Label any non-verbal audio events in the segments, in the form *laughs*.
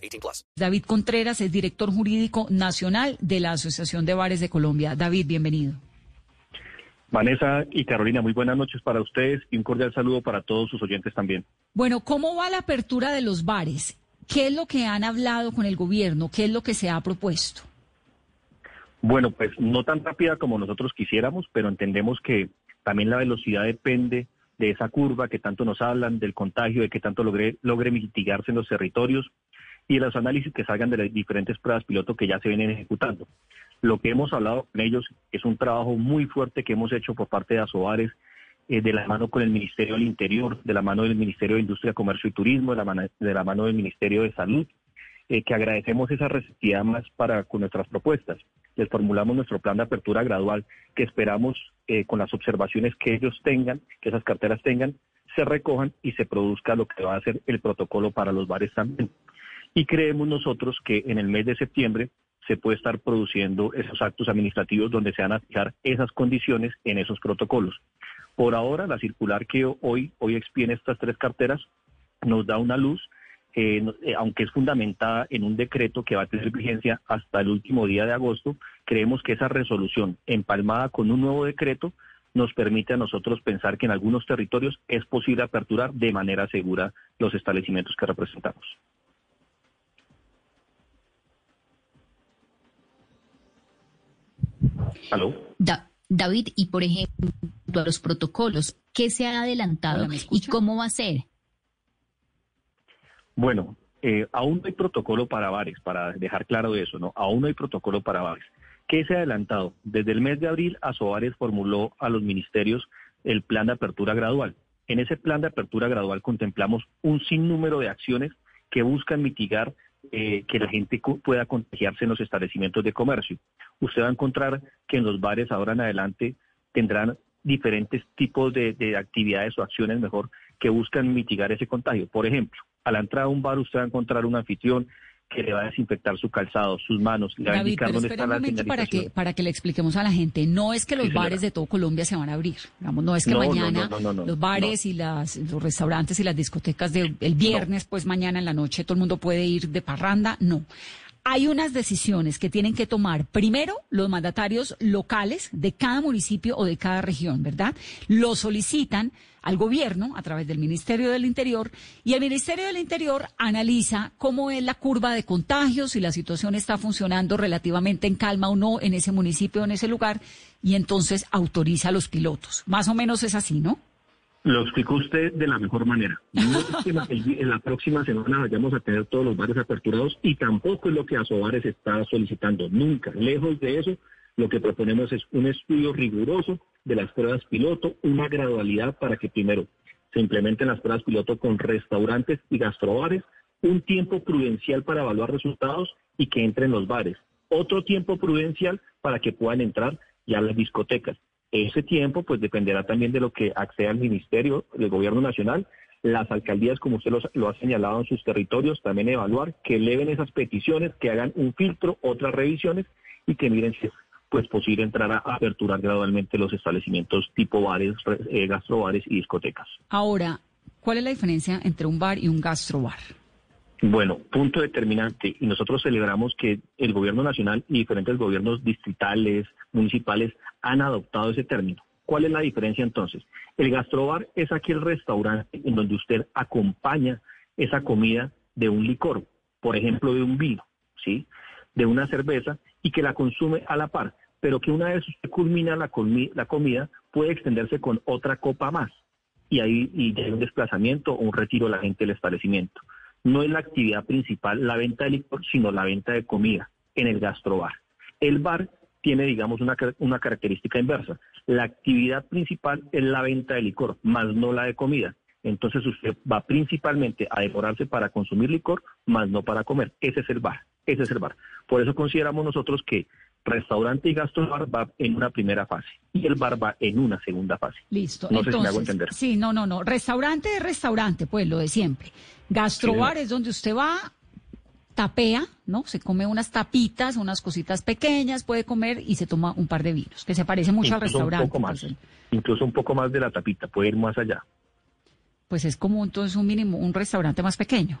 18 plus. David Contreras es director jurídico nacional de la Asociación de Bares de Colombia. David, bienvenido. Vanessa y Carolina, muy buenas noches para ustedes y un cordial saludo para todos sus oyentes también. Bueno, ¿cómo va la apertura de los bares? ¿Qué es lo que han hablado con el gobierno? ¿Qué es lo que se ha propuesto? Bueno, pues no tan rápida como nosotros quisiéramos, pero entendemos que también la velocidad depende de esa curva que tanto nos hablan, del contagio, de que tanto logre, logre mitigarse en los territorios y los análisis que salgan de las diferentes pruebas piloto que ya se vienen ejecutando. Lo que hemos hablado con ellos es un trabajo muy fuerte que hemos hecho por parte de Asobares, eh, de la mano con el Ministerio del Interior, de la mano del Ministerio de Industria, Comercio y Turismo, de la mano, de la mano del Ministerio de Salud, eh, que agradecemos esa receptividad más para con nuestras propuestas. Les formulamos nuestro plan de apertura gradual que esperamos eh, con las observaciones que ellos tengan, que esas carteras tengan, se recojan y se produzca lo que va a ser el protocolo para los bares también. Y creemos nosotros que en el mes de septiembre se puede estar produciendo esos actos administrativos donde se van a fijar esas condiciones en esos protocolos. Por ahora, la circular que hoy, hoy expide estas tres carteras nos da una luz eh, eh, aunque es fundamentada en un decreto que va a tener vigencia hasta el último día de agosto, creemos que esa resolución empalmada con un nuevo decreto nos permite a nosotros pensar que en algunos territorios es posible aperturar de manera segura los establecimientos que representamos. ¿Aló? David, y por ejemplo, a los protocolos, ¿qué se ha adelantado y cómo va a ser? Bueno, eh, aún no hay protocolo para bares, para dejar claro eso, ¿no? Aún no hay protocolo para bares. ¿Qué se ha adelantado? Desde el mes de abril, Asobares formuló a los ministerios el plan de apertura gradual. En ese plan de apertura gradual contemplamos un sinnúmero de acciones que buscan mitigar eh, que la gente pueda contagiarse en los establecimientos de comercio. Usted va a encontrar que en los bares ahora en adelante tendrán diferentes tipos de, de actividades o acciones mejor que buscan mitigar ese contagio. Por ejemplo, a la entrada a un bar usted va a encontrar un anfitrión que le va a desinfectar su calzado, sus manos, le va a indicar dónde está un momento para que para que le expliquemos a la gente, no es que los bares de todo Colombia se van a abrir, digamos, no es que mañana los bares y las los restaurantes y las discotecas del viernes, pues mañana en la noche todo el mundo puede ir de parranda, no hay unas decisiones que tienen que tomar primero los mandatarios locales de cada municipio o de cada región, ¿verdad? Lo solicitan al gobierno a través del Ministerio del Interior y el Ministerio del Interior analiza cómo es la curva de contagios, si la situación está funcionando relativamente en calma o no en ese municipio o en ese lugar y entonces autoriza a los pilotos. Más o menos es así, ¿no? Lo explicó usted de la mejor manera. No es que *laughs* en la próxima semana vayamos a tener todos los bares aperturados y tampoco es lo que Asobares está solicitando. Nunca. Lejos de eso, lo que proponemos es un estudio riguroso de las pruebas piloto, una gradualidad para que primero se implementen las pruebas piloto con restaurantes y gastrobares, un tiempo prudencial para evaluar resultados y que entren los bares, otro tiempo prudencial para que puedan entrar ya las discotecas ese tiempo pues dependerá también de lo que acceda el Ministerio, del Gobierno Nacional, las alcaldías, como usted lo, ha señalado en sus territorios, también evaluar, que eleven esas peticiones, que hagan un filtro, otras revisiones y que miren si es pues posible entrar a aperturar gradualmente los establecimientos tipo bares, eh, gastrobares y discotecas. Ahora, ¿cuál es la diferencia entre un bar y un gastrobar? Bueno, punto determinante. Y nosotros celebramos que el gobierno nacional y diferentes gobiernos distritales, municipales, han adoptado ese término. ¿Cuál es la diferencia entonces? El gastrobar es aquel restaurante en donde usted acompaña esa comida de un licor, por ejemplo, de un vino, ¿sí? De una cerveza y que la consume a la par, pero que una vez usted culmina la, la comida, puede extenderse con otra copa más. Y ahí y hay un desplazamiento o un retiro de la gente del establecimiento no es la actividad principal la venta de licor, sino la venta de comida en el gastrobar. El bar tiene, digamos, una, característica inversa. La actividad principal es la venta de licor, más no la de comida. entonces usted va principalmente a demorarse para consumir licor, más no para comer. Ese es el bar, ese es el bar. Por eso consideramos nosotros que restaurante y gastrobar va en una primera fase y el bar va en una segunda fase. Listo. No sé si me hago entender. Sí, no, no, no. Restaurante es restaurante, pues lo de siempre. Gastrobar es donde usted va, tapea, ¿no? Se come unas tapitas, unas cositas pequeñas, puede comer y se toma un par de vinos, que se parece mucho al restaurante. Un poco más, incluso un poco más de la tapita, puede ir más allá. Pues es como entonces un mínimo, un restaurante más pequeño.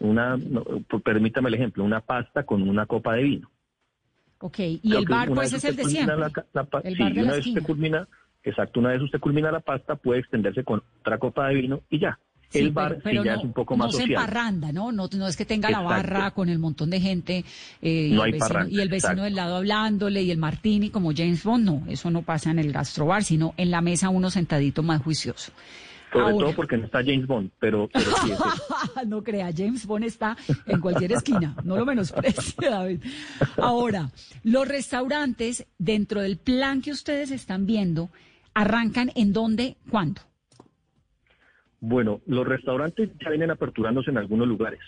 Una, pues, permítame el ejemplo, una pasta con una copa de vino. Ok, y el bar pues es el de siempre. sí, una vez usted culmina, exacto, una vez usted culmina la pasta, puede extenderse con otra copa de vino y ya. el bar pero, ya es un poco más no social. No se parranda, ¿no? ¿no? No es que tenga la barra con el montón de gente eh, no y, el vecino, parranda, y, el vecino, del lado hablándole y el martini como James Bond, no, eso no pasa en el gastrobar, sino en la mesa uno sentadito más juicioso. Sobre todo porque no está James Bond, pero, sí *laughs* no crea, James Bond está en cualquier esquina, no lo menosprecie, *laughs* David. Ahora, los restaurantes, dentro del plan que ustedes están viendo, ¿arrancan en dónde, cuándo? Bueno, los restaurantes ya vienen aperturándose en algunos lugares.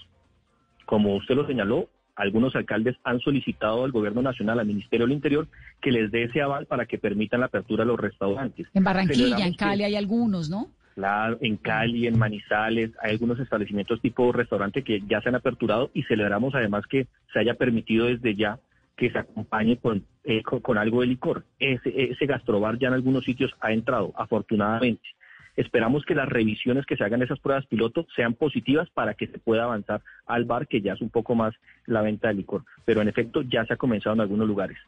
Como usted lo señaló, algunos alcaldes han solicitado al gobierno nacional, al Ministerio del Interior, que les dé ese aval para que permitan la apertura de los restaurantes. En Barranquilla, en Cali hay algunos, ¿no? En Cali, en Manizales, hay algunos establecimientos tipo restaurante que ya se han aperturado y celebramos además que se haya permitido desde ya que se acompañe con, eh, con, algo de licor. Ese, ese gastrobar ya en algunos sitios ha entrado, afortunadamente. Esperamos que las revisiones que se hagan de esas pruebas piloto sean positivas para que se pueda avanzar al bar, que ya es un poco más la venta de licor. Pero en efecto ya se ha comenzado en algunos lugares.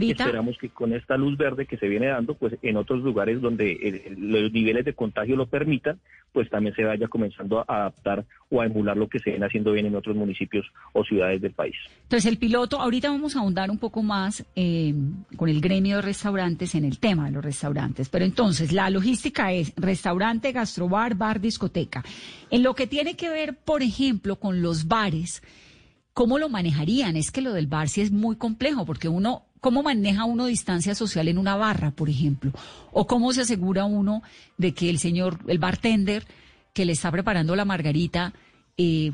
Y esperamos que con esta luz verde que se viene dando, pues en otros lugares donde los niveles de contagio lo permitan, pues también se vaya comenzando a adaptar o a emular lo que se viene haciendo bien en otros municipios o ciudades del país. Entonces el piloto, ahorita vamos a ahondar un poco más eh, con el gremio de restaurantes en el tema de los restaurantes, pero entonces la logística es restaurante, gastrobar, bar, discoteca. En lo que tiene que ver, por ejemplo, con los bares, ¿cómo lo manejarían? Es que lo del bar sí es muy complejo porque uno ¿Cómo maneja uno distancia social en una barra, por ejemplo? ¿O cómo se asegura uno de que el señor, el bartender que le está preparando la margarita, eh,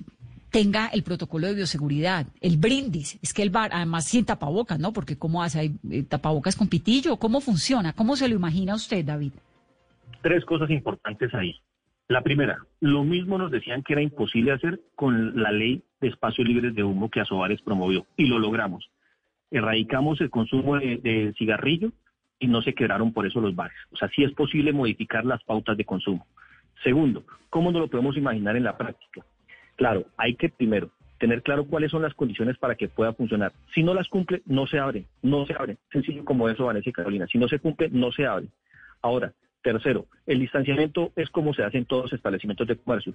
tenga el protocolo de bioseguridad, el brindis? Es que el bar, además sin tapabocas, ¿no? Porque ¿cómo hace? ¿Hay eh, tapabocas con pitillo? ¿Cómo funciona? ¿Cómo se lo imagina usted, David? Tres cosas importantes ahí. La primera, lo mismo nos decían que era imposible hacer con la ley de espacios libres de humo que Asobares promovió, y lo logramos erradicamos el consumo de, cigarrillo y no se quedaron por eso los bares. O sea, sí es posible modificar las pautas de consumo. Segundo, ¿cómo nos lo podemos imaginar en la práctica? Claro, hay que primero tener claro cuáles son las condiciones para que pueda funcionar. Si no las cumple, no se abre, no se abre. Sencillo como eso, Vanessa Carolina. Si no se cumple, no se abre. Ahora, tercero, el distanciamiento es como se hace en todos los establecimientos de comercio,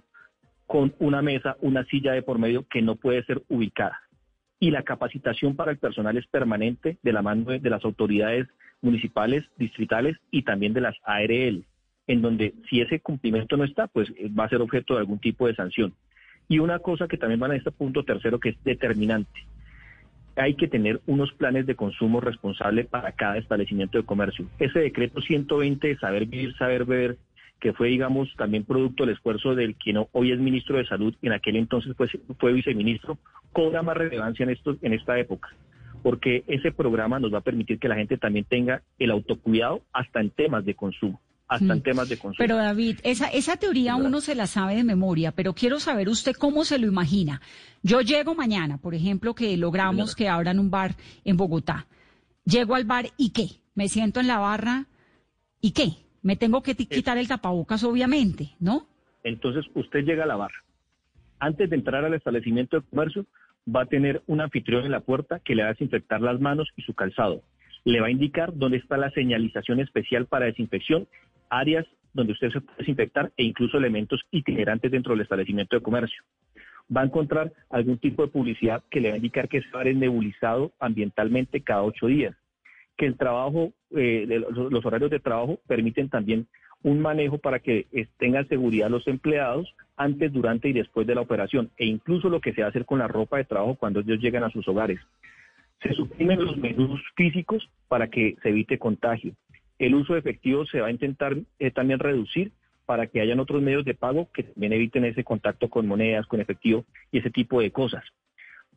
con una mesa, una silla de por medio que no puede ser ubicada y la capacitación para el personal es permanente de la mano de, las autoridades municipales, distritales y también de las ARL, en donde si ese cumplimiento no está, pues eh, va a ser objeto de algún tipo de sanción. Y una cosa que también va a este punto tercero que es determinante. Hay que tener unos planes de consumo responsable para cada establecimiento de comercio. Ese decreto 120 de saber vivir, saber beber, que fue, digamos, también producto del esfuerzo del quien hoy es ministro de Salud, en aquel entonces pues, fue viceministro, cobra más relevancia en, esto, en esta época, porque ese programa nos va a permitir que la gente también tenga el autocuidado hasta en temas de consumo. Hasta en mm. temas de consumo. Pero David, esa, esa teoría uno se la sabe de memoria, pero quiero saber usted cómo se lo imagina. Yo llego mañana, por ejemplo, que logramos que abran un bar en Bogotá. Llego al bar y qué? Me siento en la barra y qué? Me tengo que quitar el tapabocas, obviamente, ¿no? Entonces usted llega a la barra. Antes de entrar al establecimiento de comercio, va a tener un anfitrión en la puerta que le va a desinfectar las manos y su calzado. Le va a indicar dónde está la señalización especial para desinfección, áreas donde usted se puede desinfectar e incluso elementos itinerantes dentro del establecimiento de comercio. Va a encontrar algún tipo de publicidad que le va a indicar que se va a nebulizado ambientalmente cada ocho días, que el trabajo, eh, los horarios de trabajo permiten también un manejo para que tengan seguridad los empleados antes, durante y después de la operación, e incluso lo que se va a hacer con la ropa de trabajo cuando ellos llegan a sus hogares. Se suprimen los menús físicos para que se evite contagio. El uso de efectivo se va a intentar eh, también reducir para que hayan otros medios de pago que también eviten ese contacto con monedas, con efectivo y ese tipo de cosas.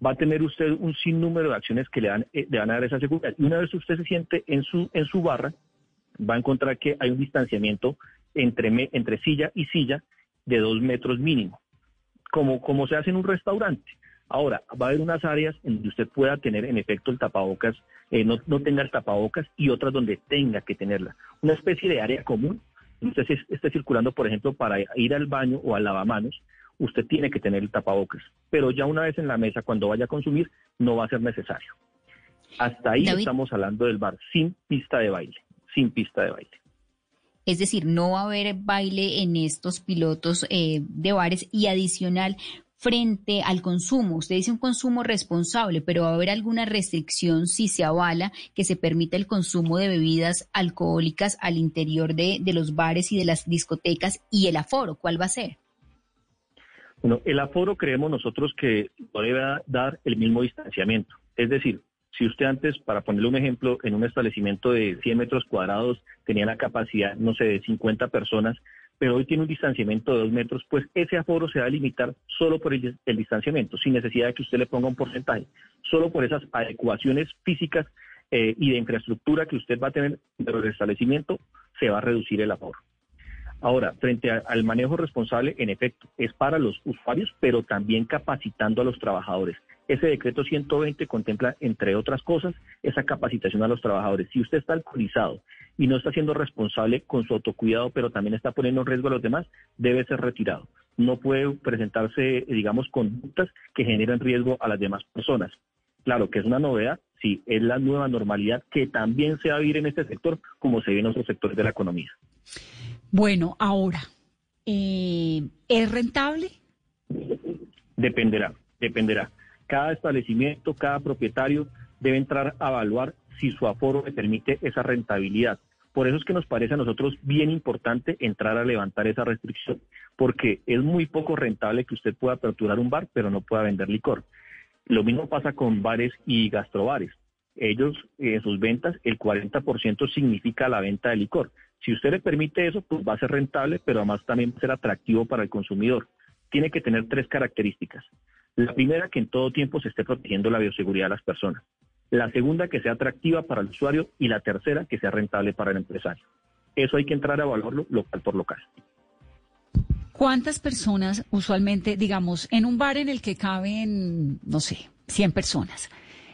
Va a tener usted un sinnúmero de acciones que le, dan, eh, le van a dar esa seguridad. Y una vez usted se siente en su, en su barra, va a encontrar que hay un distanciamiento entre, entre silla y silla de dos metros mínimo, como, como se hace en un restaurante. Ahora, va a haber unas áreas en donde usted pueda tener en efecto el tapabocas, eh, no, no tenga el tapabocas y otras donde tenga que tenerla. Una especie de área común. Usted esté circulando, por ejemplo, para ir al baño o al lavamanos, usted tiene que tener el tapabocas. Pero ya una vez en la mesa, cuando vaya a consumir, no va a ser necesario. Hasta ahí estamos hablando del bar sin pista de baile sin pista de baile. Es decir, no va a haber baile en estos pilotos eh, de bares y adicional frente al consumo. Usted dice un consumo responsable, pero va a haber alguna restricción si se avala que se permita el consumo de bebidas alcohólicas al interior de, de los bares y de las discotecas y el aforo. ¿Cuál va a ser? Bueno, el aforo creemos nosotros que debe dar el mismo distanciamiento. Es decir, si usted antes, para ponerle un ejemplo, en un establecimiento de 100 metros cuadrados tenía la capacidad, no sé, de 50 personas, pero hoy tiene un distanciamiento de 2 metros, pues ese aforo se va a limitar solo por el, distanciamiento, sin necesidad de que usted le ponga un porcentaje, solo por esas adecuaciones físicas eh, y de infraestructura que usted va a tener del establecimiento, se va a reducir el aforo. Ahora, frente al manejo responsable, en efecto, es para los usuarios, pero también capacitando a los trabajadores. Ese decreto 120 contempla, entre otras cosas, esa capacitación a los trabajadores. Si usted está alcoholizado y no está siendo responsable con su autocuidado, pero también está poniendo en riesgo a los demás, debe ser retirado. No puede presentarse, digamos, conductas que generen riesgo a las demás personas. Claro que es una novedad, sí, es la nueva normalidad que también se va a vivir en este sector como se ve en otros sectores de la economía. Bueno, ahora, eh, ¿es rentable? Dependerá, dependerá. Cada establecimiento, cada propietario debe entrar a evaluar si su aforo le permite esa rentabilidad. Por eso es que nos parece a nosotros bien importante entrar a levantar esa restricción, porque es muy poco rentable que usted pueda aperturar un bar, pero no pueda vender licor. Lo mismo pasa con bares y gastrobares. Ellos, en sus ventas, el 40% significa la venta de licor. Si usted le permite eso, pues va a ser rentable, pero además también va a ser atractivo para el consumidor. Tiene que tener tres características. La primera, que en todo tiempo se esté protegiendo la bioseguridad de las personas. La segunda, que sea atractiva para el usuario. Y la tercera, que sea rentable para el empresario. Eso hay que entrar a evaluarlo local por local. ¿Cuántas personas usualmente, digamos, en un bar en el que caben, no sé, 100 personas?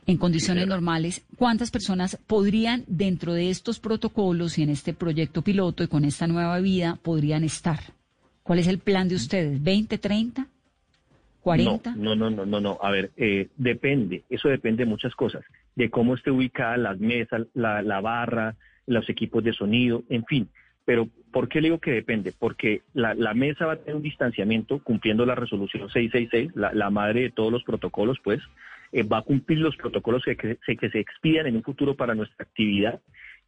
En condiciones normales, ¿cuántas personas podrían dentro de estos protocolos y en este proyecto piloto y con esta nueva vida podrían estar? ¿Cuál es el plan de ustedes? ¿20, 30? ¿40? No, no, no, no, no. A ver, eh, depende, eso depende de muchas cosas, de cómo esté ubicada las mesas, la, la barra, los equipos de sonido, en fin. Pero, ¿por qué le digo que depende? Porque la, la, mesa va a tener un distanciamiento cumpliendo la resolución 666, la, la madre de todos los protocolos, pues, eh, va a cumplir los protocolos que, que, se expidan en un futuro para nuestra actividad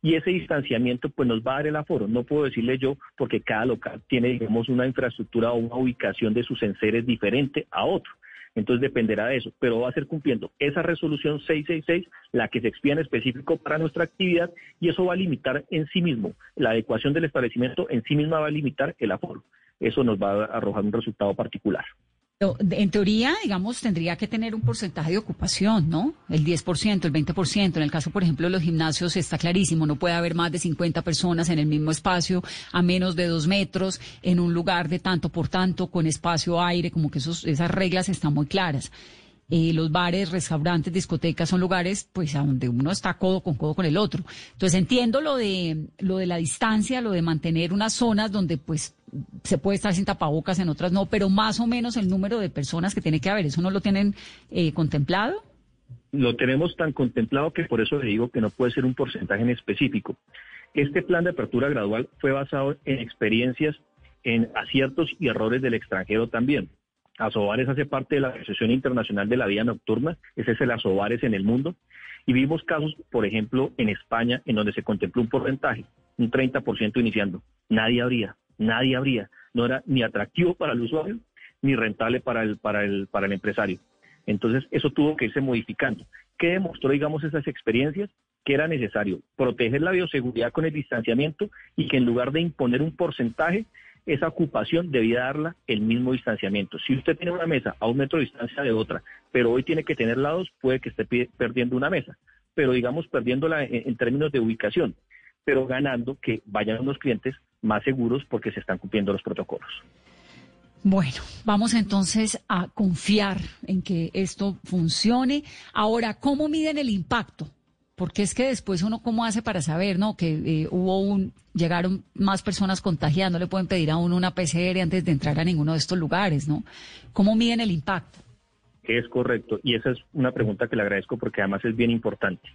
y ese distanciamiento pues nos va a dar el aforo. No puedo decirle yo porque cada local tiene digamos una infraestructura o una ubicación de sus enseres diferente a otro. Entonces dependerá de eso, pero va a ser cumpliendo esa resolución 666, la que se expida en específico para nuestra actividad, y eso va a limitar en sí mismo, la adecuación del establecimiento en sí misma va a limitar el aforo. Eso nos va a arrojar un resultado particular. En teoría, digamos, tendría que tener un porcentaje de ocupación, ¿no? El 10%, el 20%. En el caso, por ejemplo, de los gimnasios está clarísimo, no puede haber más de 50 personas en el mismo espacio, a menos de dos metros, en un lugar de tanto por tanto, con espacio aire, como que esos, esas reglas están muy claras. Eh, los bares, restaurantes, discotecas son lugares pues a donde uno está codo con codo con el otro. Entonces entiendo lo de lo de la distancia, lo de mantener unas zonas donde pues se puede estar sin tapabocas, en otras no, pero más o menos el número de personas que tiene que haber, ¿eso no lo tienen eh, contemplado? Lo tenemos tan contemplado que por eso le digo que no puede ser un porcentaje en específico. Este plan de apertura gradual fue basado en experiencias, en aciertos y errores del extranjero también. Asobares hace parte de la Asociación Internacional de la Vida Nocturna, ese es el Asobares en el mundo, y vimos casos, por ejemplo, en España, en donde se contempló un porcentaje, un 30% iniciando. Nadie habría, nadie habría. No era ni atractivo para el usuario, ni rentable para el, para el, para el empresario. Entonces, eso tuvo que irse modificando. ¿Qué demostró, digamos, esas experiencias? Que era necesario proteger la bioseguridad con el distanciamiento y que en lugar de imponer un porcentaje, esa ocupación debía darla el mismo distanciamiento. Si usted tiene una mesa a un metro de distancia de otra, pero hoy tiene que tener lados, puede que esté perdiendo una mesa, pero digamos perdiéndola en, términos de ubicación, pero ganando que vayan unos clientes más seguros porque se están cumpliendo los protocolos. Bueno, vamos entonces a confiar en que esto funcione. Ahora, ¿cómo miden el impacto? Porque es que después uno cómo hace para saber, ¿no? Que eh, hubo un, llegaron más personas contagiando, le pueden pedir a uno una PCR antes de entrar a ninguno de estos lugares, ¿no? ¿Cómo miden el impacto? Es correcto, y esa es una pregunta que le agradezco porque además es bien importante.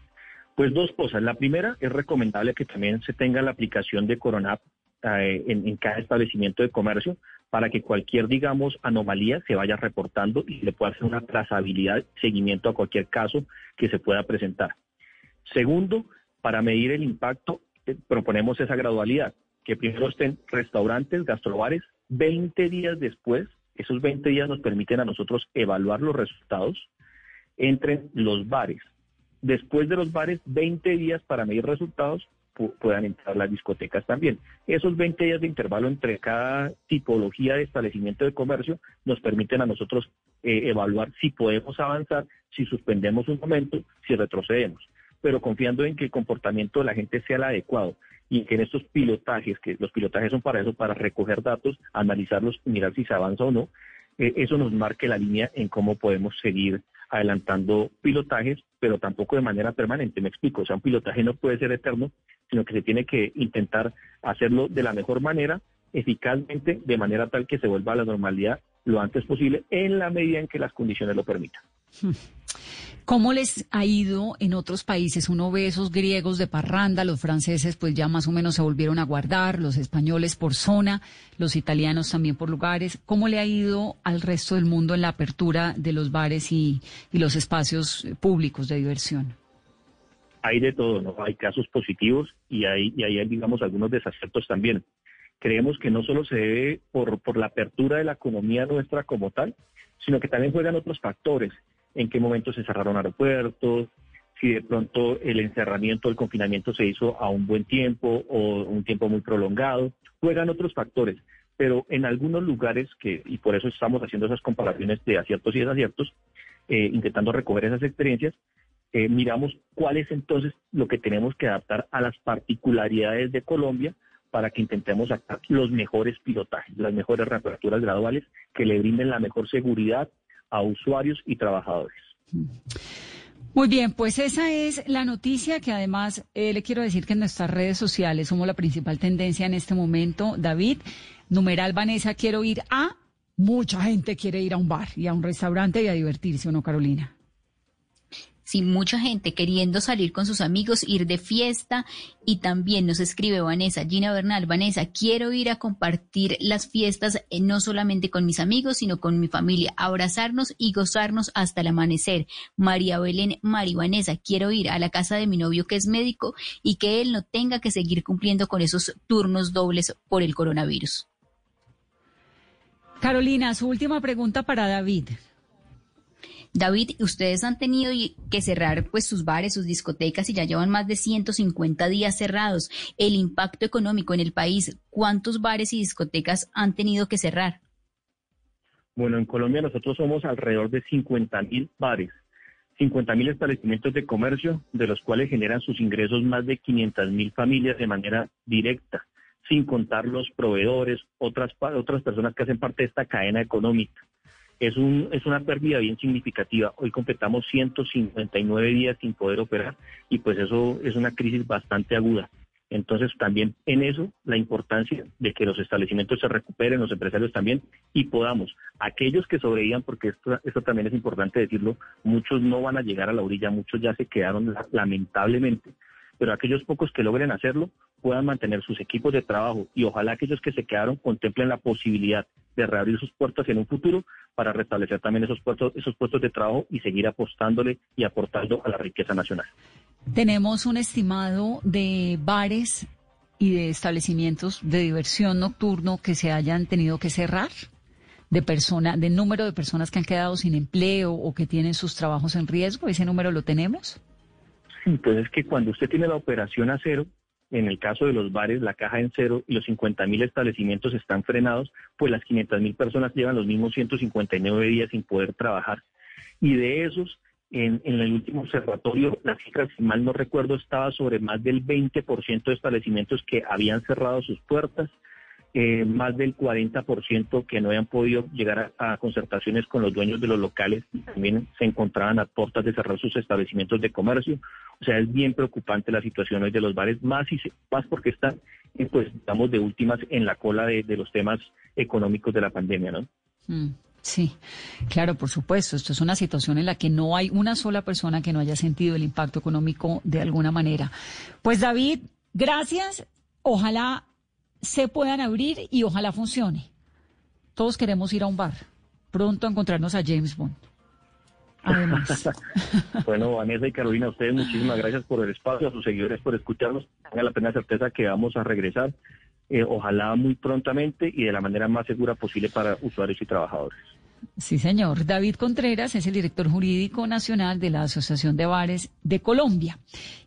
Pues dos cosas. La primera, es recomendable que también se tenga la aplicación de Coronap eh, en, cada establecimiento de comercio para que cualquier, digamos, anomalía se vaya reportando y le pueda hacer una trazabilidad, seguimiento a cualquier caso que se pueda presentar. Segundo, para medir el impacto, eh, proponemos esa gradualidad, que primero estén restaurantes, gastrobares, 20 días después, esos 20 días nos permiten a nosotros evaluar los resultados, entren los bares. Después de los bares, 20 días para medir resultados, puedan entrar las discotecas también. Esos 20 días de intervalo entre cada tipología de establecimiento de comercio nos permiten a nosotros eh, evaluar si podemos avanzar, si suspendemos un momento, si retrocedemos pero confiando en que el comportamiento de la gente sea el adecuado y que en estos pilotajes, que los pilotajes son para eso, para recoger datos, analizarlos mirar si se avanza o no, eh, eso nos marque la línea en cómo podemos seguir adelantando pilotajes, pero tampoco de manera permanente, me explico, o sea, un pilotaje no puede ser eterno, sino que se tiene que intentar hacerlo de la mejor manera, eficazmente, de manera tal que se vuelva a la normalidad lo antes posible, en la medida en que las condiciones lo permitan. *laughs* ¿Cómo les ha ido en otros países? Uno ve esos griegos de parranda, los franceses pues ya más o menos se volvieron a guardar, los españoles por zona, los italianos también por lugares. ¿Cómo le ha ido al resto del mundo en la apertura de los bares y, los espacios públicos de diversión? Hay de todo, ¿no? Hay casos positivos y hay, y hay digamos, algunos desaciertos también. Creemos que no solo se debe por la apertura de la economía nuestra como tal, sino que también juegan otros factores en qué momento se cerraron aeropuertos, si de pronto el encerramiento, el confinamiento se hizo a un buen tiempo o un tiempo muy prolongado. Juegan otros factores, pero en algunos lugares que, y por eso estamos haciendo esas comparaciones de aciertos y desaciertos, eh, intentando recoger esas experiencias, eh, miramos cuál es entonces lo que tenemos que adaptar a las particularidades de Colombia para que intentemos sacar los mejores pilotajes, las mejores reaperturas graduales que le brinden la mejor seguridad a usuarios y trabajadores. Muy bien, pues esa es la noticia que además eh, le quiero decir que en nuestras redes sociales somos la principal tendencia en este momento. David, numeral Vanessa, quiero ir a... Mucha gente quiere ir a un bar y a un restaurante y a divertirse, ¿o no, Carolina? Sí, mucha gente queriendo salir con sus amigos, ir de fiesta y también nos escribe Vanessa, Gina Bernal, Vanessa, quiero ir a compartir las fiestas eh, no solamente con mis amigos, sino con mi familia, abrazarnos y gozarnos hasta el amanecer. María Belén, Mari Vanessa, quiero ir a la casa de mi novio que es médico y que él no tenga que seguir cumpliendo con esos turnos dobles por el coronavirus. Carolina, su última pregunta para David. David, ustedes han tenido que cerrar pues sus bares, sus discotecas y ya llevan más de 150 días cerrados. El impacto económico en el país, ¿cuántos bares y discotecas han tenido que cerrar? Bueno, en Colombia nosotros somos alrededor de 50 mil bares, 50 mil establecimientos de comercio, de los cuales generan sus ingresos más de 500 mil familias de manera directa, sin contar los proveedores, otras, otras personas que hacen parte de esta cadena económica es, un, es una pérdida bien significativa. Hoy completamos 159 días sin poder operar y pues eso es una crisis bastante aguda. Entonces, también en eso, la importancia de que los establecimientos se recuperen, los empresarios también, y podamos, aquellos que sobrevivan, porque esto, esto también es importante decirlo, muchos no van a llegar a la orilla, muchos ya se quedaron lamentablemente, pero aquellos pocos que logren hacerlo puedan mantener sus equipos de trabajo y ojalá aquellos que se quedaron contemplen la posibilidad de reabrir sus puertas en un futuro para restablecer también esos puestos, esos puestos de trabajo y seguir apostándole y aportando a la riqueza nacional. Tenemos un estimado de bares y de establecimientos de diversión nocturno que se hayan tenido que cerrar, de persona, de número de personas que han quedado sin empleo o que tienen sus trabajos en riesgo. ¿Ese número lo tenemos? Sí, pues es que cuando usted tiene la operación a cero, en el caso de los bares, la caja en cero y los 50 mil establecimientos están frenados, pues las 500 mil personas llevan los mismos 159 días sin poder trabajar. Y de esos, en, el último observatorio, la cifra, si mal no recuerdo, estaba sobre más del 20% de establecimientos que habían cerrado sus puertas, eh, más del 40% que no habían podido llegar a, concertaciones con los dueños de los locales y también se encontraban a puertas de cerrar sus establecimientos de comercio. O sea, es bien preocupante la situación hoy de los bares, más, y más porque están, eh, pues, estamos de últimas en la cola de, los temas económicos de la pandemia, ¿no? Mm. Sí, claro, por supuesto. Esto es una situación en la que no hay una sola persona que no haya sentido el impacto económico de alguna manera. Pues David, gracias. Ojalá se puedan abrir y ojalá funcione. Todos queremos ir a un bar, pronto a encontrarnos a James Bond. Además. *laughs* bueno, Vanessa y Carolina, a ustedes muchísimas gracias por el espacio, a sus seguidores por escucharnos. Tenga la plena certeza que vamos a regresar, eh, ojalá muy prontamente y de la manera más segura posible para usuarios y trabajadores. Sí, señor. David Contreras es el director jurídico nacional de la Asociación de Bares de Colombia.